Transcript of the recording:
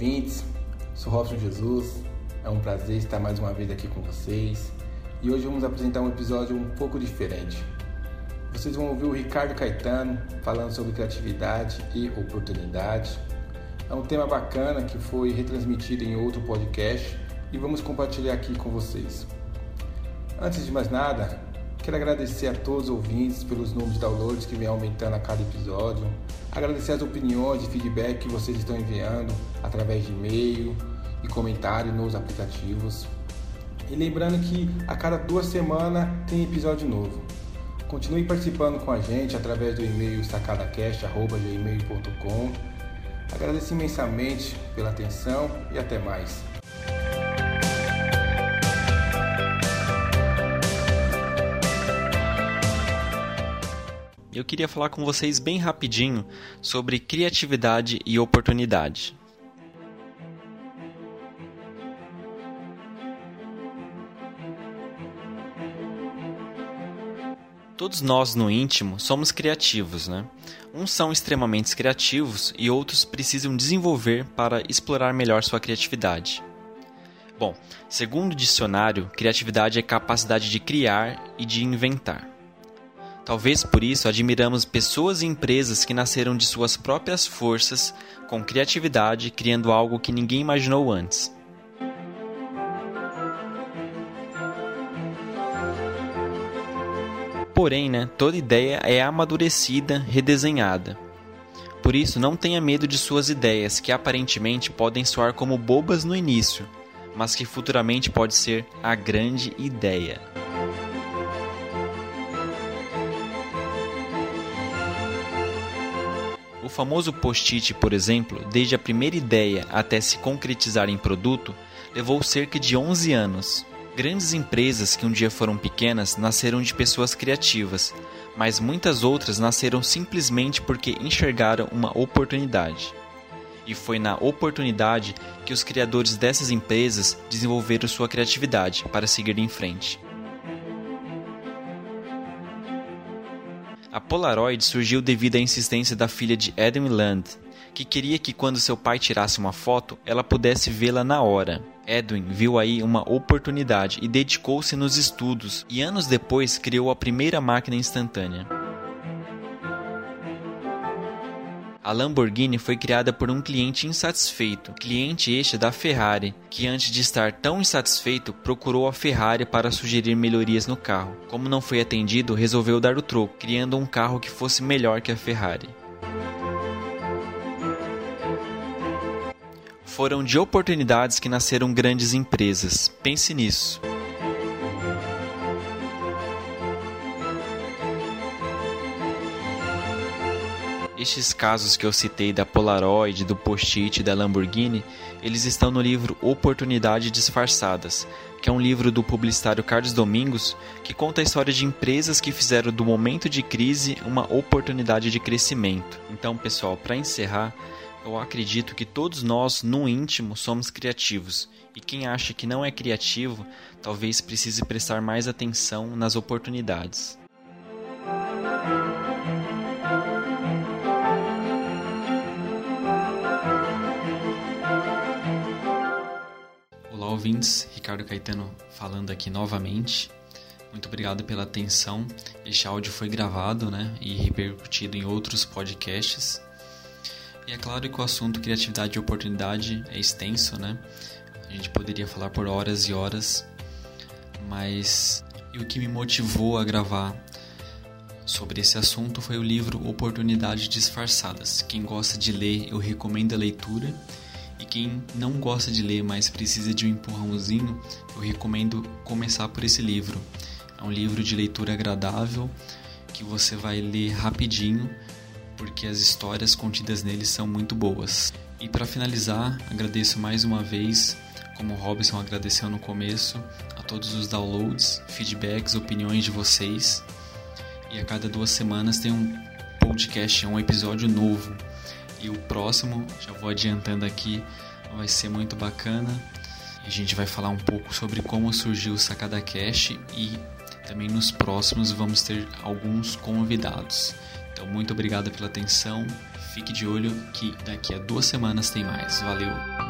ouvintes, sou Robson Jesus, é um prazer estar mais uma vez aqui com vocês e hoje vamos apresentar um episódio um pouco diferente. Vocês vão ouvir o Ricardo Caetano falando sobre criatividade e oportunidade. É um tema bacana que foi retransmitido em outro podcast e vamos compartilhar aqui com vocês. Antes de mais nada, quero agradecer a todos os ouvintes pelos números de downloads que vem aumentando a cada episódio, agradecer as opiniões e feedback que vocês estão enviando através de e-mail e comentário nos aplicativos. E lembrando que a cada duas semanas tem episódio novo. Continue participando com a gente através do e-mail sacadacast.gmail.com. Agradeço imensamente pela atenção e até mais. Eu queria falar com vocês bem rapidinho sobre criatividade e oportunidade. Todos nós no íntimo somos criativos, né? Uns são extremamente criativos e outros precisam desenvolver para explorar melhor sua criatividade. Bom, segundo o dicionário, criatividade é capacidade de criar e de inventar. Talvez por isso admiramos pessoas e empresas que nasceram de suas próprias forças, com criatividade, criando algo que ninguém imaginou antes. Porém, né, toda ideia é amadurecida, redesenhada. Por isso, não tenha medo de suas ideias, que aparentemente podem soar como bobas no início, mas que futuramente pode ser a grande ideia. Famoso post-it, por exemplo, desde a primeira ideia até se concretizar em produto, levou cerca de 11 anos. Grandes empresas que um dia foram pequenas nasceram de pessoas criativas, mas muitas outras nasceram simplesmente porque enxergaram uma oportunidade. E foi na oportunidade que os criadores dessas empresas desenvolveram sua criatividade para seguir em frente. A Polaroid surgiu devido à insistência da filha de Adam Land, que queria que quando seu pai tirasse uma foto, ela pudesse vê-la na hora. Edwin viu aí uma oportunidade e dedicou-se nos estudos, e anos depois criou a primeira máquina instantânea. A Lamborghini foi criada por um cliente insatisfeito, cliente este da Ferrari, que antes de estar tão insatisfeito procurou a Ferrari para sugerir melhorias no carro. Como não foi atendido, resolveu dar o troco, criando um carro que fosse melhor que a Ferrari. Foram de oportunidades que nasceram grandes empresas. Pense nisso. Estes casos que eu citei da Polaroid, do Post-it e da Lamborghini, eles estão no livro Oportunidades Disfarçadas, que é um livro do publicitário Carlos Domingos, que conta a história de empresas que fizeram do momento de crise uma oportunidade de crescimento. Então, pessoal, para encerrar, eu acredito que todos nós, no íntimo, somos criativos, e quem acha que não é criativo, talvez precise prestar mais atenção nas oportunidades. Ouvintes. Ricardo Caetano falando aqui novamente. Muito obrigado pela atenção. Este áudio foi gravado né, e repercutido em outros podcasts. E é claro que o assunto criatividade e oportunidade é extenso, né? A gente poderia falar por horas e horas, mas e o que me motivou a gravar sobre esse assunto foi o livro Oportunidades Disfarçadas. Quem gosta de ler, eu recomendo a leitura. Quem não gosta de ler, mas precisa de um empurrãozinho, eu recomendo começar por esse livro. É um livro de leitura agradável que você vai ler rapidinho porque as histórias contidas nele são muito boas. E para finalizar, agradeço mais uma vez, como o Robson agradeceu no começo, a todos os downloads, feedbacks, opiniões de vocês. E a cada duas semanas tem um podcast, um episódio novo. E o próximo, já vou adiantando aqui, vai ser muito bacana. A gente vai falar um pouco sobre como surgiu o Sacada Cash e também nos próximos vamos ter alguns convidados. Então, muito obrigado pela atenção. Fique de olho que daqui a duas semanas tem mais. Valeu!